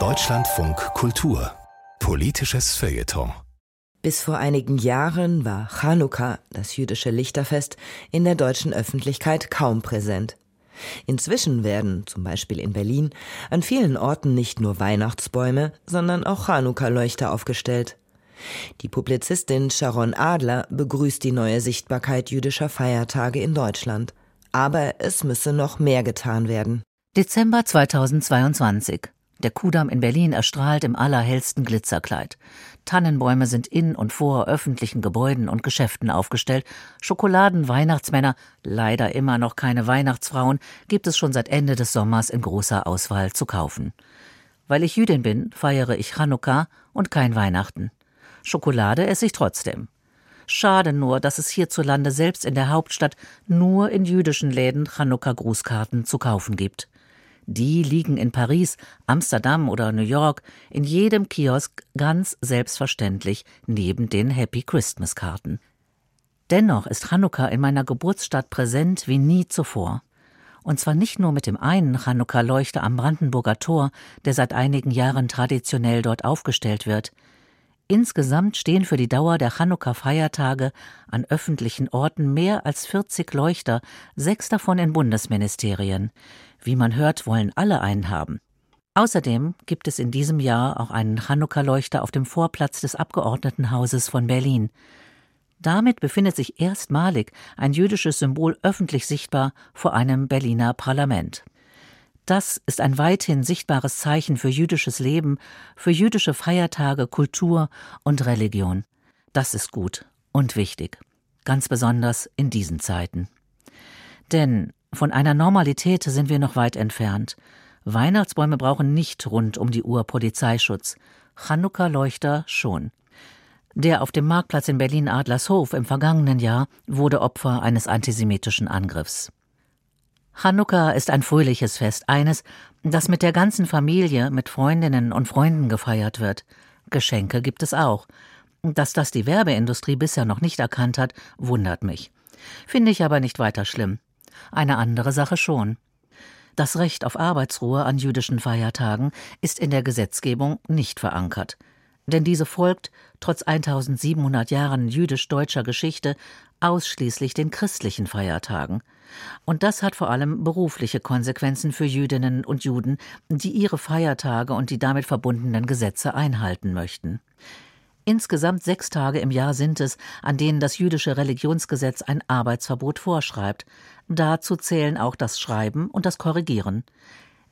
Deutschlandfunk Kultur Politisches Feuilleton bis vor einigen Jahren war Chanukka, das jüdische Lichterfest, in der deutschen Öffentlichkeit kaum präsent. Inzwischen werden, zum Beispiel in Berlin, an vielen Orten nicht nur Weihnachtsbäume, sondern auch Chanukka-Leuchter aufgestellt. Die Publizistin Sharon Adler begrüßt die neue Sichtbarkeit jüdischer Feiertage in Deutschland. Aber es müsse noch mehr getan werden. Dezember 2022. Der Kudamm in Berlin erstrahlt im allerhellsten Glitzerkleid. Tannenbäume sind in und vor öffentlichen Gebäuden und Geschäften aufgestellt. Schokoladen, Weihnachtsmänner, leider immer noch keine Weihnachtsfrauen, gibt es schon seit Ende des Sommers in großer Auswahl zu kaufen. Weil ich Jüdin bin, feiere ich Chanukka und kein Weihnachten. Schokolade esse ich trotzdem. Schade nur, dass es hierzulande selbst in der Hauptstadt nur in jüdischen Läden Chanukka-Grußkarten zu kaufen gibt. Die liegen in Paris, Amsterdam oder New York in jedem Kiosk ganz selbstverständlich neben den Happy Christmas Karten. Dennoch ist Chanukka in meiner Geburtsstadt präsent wie nie zuvor. Und zwar nicht nur mit dem einen Chanukka-Leuchter am Brandenburger Tor, der seit einigen Jahren traditionell dort aufgestellt wird. Insgesamt stehen für die Dauer der Chanukka-Feiertage an öffentlichen Orten mehr als 40 Leuchter, sechs davon in Bundesministerien. Wie man hört, wollen alle einen haben. Außerdem gibt es in diesem Jahr auch einen Chanukka-Leuchter auf dem Vorplatz des Abgeordnetenhauses von Berlin. Damit befindet sich erstmalig ein jüdisches Symbol öffentlich sichtbar vor einem Berliner Parlament. Das ist ein weithin sichtbares Zeichen für jüdisches Leben, für jüdische Feiertage, Kultur und Religion. Das ist gut und wichtig, ganz besonders in diesen Zeiten. Denn von einer Normalität sind wir noch weit entfernt. Weihnachtsbäume brauchen nicht rund um die Uhr Polizeischutz. Chanukka-Leuchter schon. Der auf dem Marktplatz in Berlin-Adlershof im vergangenen Jahr wurde Opfer eines antisemitischen Angriffs. Chanukka ist ein fröhliches Fest, eines, das mit der ganzen Familie, mit Freundinnen und Freunden gefeiert wird. Geschenke gibt es auch. Dass das die Werbeindustrie bisher noch nicht erkannt hat, wundert mich. Finde ich aber nicht weiter schlimm. Eine andere Sache schon. Das Recht auf Arbeitsruhe an jüdischen Feiertagen ist in der Gesetzgebung nicht verankert. Denn diese folgt, trotz 1700 Jahren jüdisch-deutscher Geschichte, ausschließlich den christlichen Feiertagen. Und das hat vor allem berufliche Konsequenzen für Jüdinnen und Juden, die ihre Feiertage und die damit verbundenen Gesetze einhalten möchten. Insgesamt sechs Tage im Jahr sind es, an denen das jüdische Religionsgesetz ein Arbeitsverbot vorschreibt. Dazu zählen auch das Schreiben und das Korrigieren.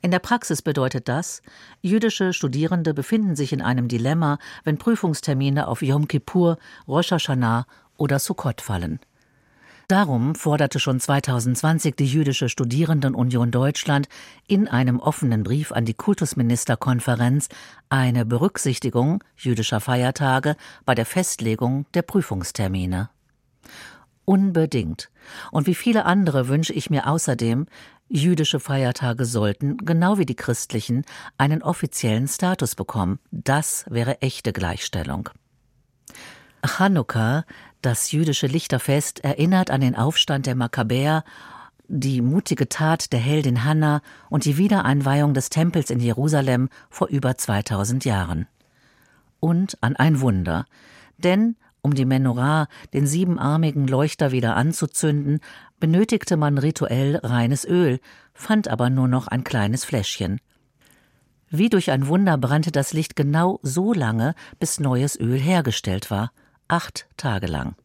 In der Praxis bedeutet das, jüdische Studierende befinden sich in einem Dilemma, wenn Prüfungstermine auf Yom Kippur, Rosh Hashanah oder Sukkot fallen. Darum forderte schon 2020 die Jüdische Studierendenunion Deutschland in einem offenen Brief an die Kultusministerkonferenz eine Berücksichtigung jüdischer Feiertage bei der Festlegung der Prüfungstermine. Unbedingt. Und wie viele andere wünsche ich mir außerdem, jüdische Feiertage sollten, genau wie die christlichen, einen offiziellen Status bekommen. Das wäre echte Gleichstellung. Chanukka, das jüdische Lichterfest, erinnert an den Aufstand der Makkabäer, die mutige Tat der Heldin Hanna und die Wiedereinweihung des Tempels in Jerusalem vor über 2000 Jahren. Und an ein Wunder. Denn um die Menorah, den siebenarmigen Leuchter wieder anzuzünden, benötigte man rituell reines Öl, fand aber nur noch ein kleines Fläschchen. Wie durch ein Wunder brannte das Licht genau so lange, bis neues Öl hergestellt war acht Tage lang.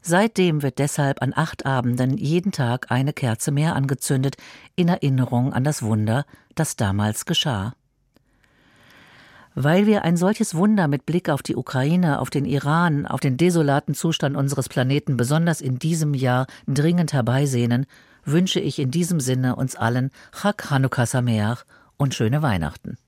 Seitdem wird deshalb an acht Abenden jeden Tag eine Kerze mehr angezündet, in Erinnerung an das Wunder, das damals geschah. Weil wir ein solches Wunder mit Blick auf die Ukraine, auf den Iran, auf den desolaten Zustand unseres Planeten besonders in diesem Jahr dringend herbeisehnen, wünsche ich in diesem Sinne uns allen Chag Hanukkah Sameach und schöne Weihnachten.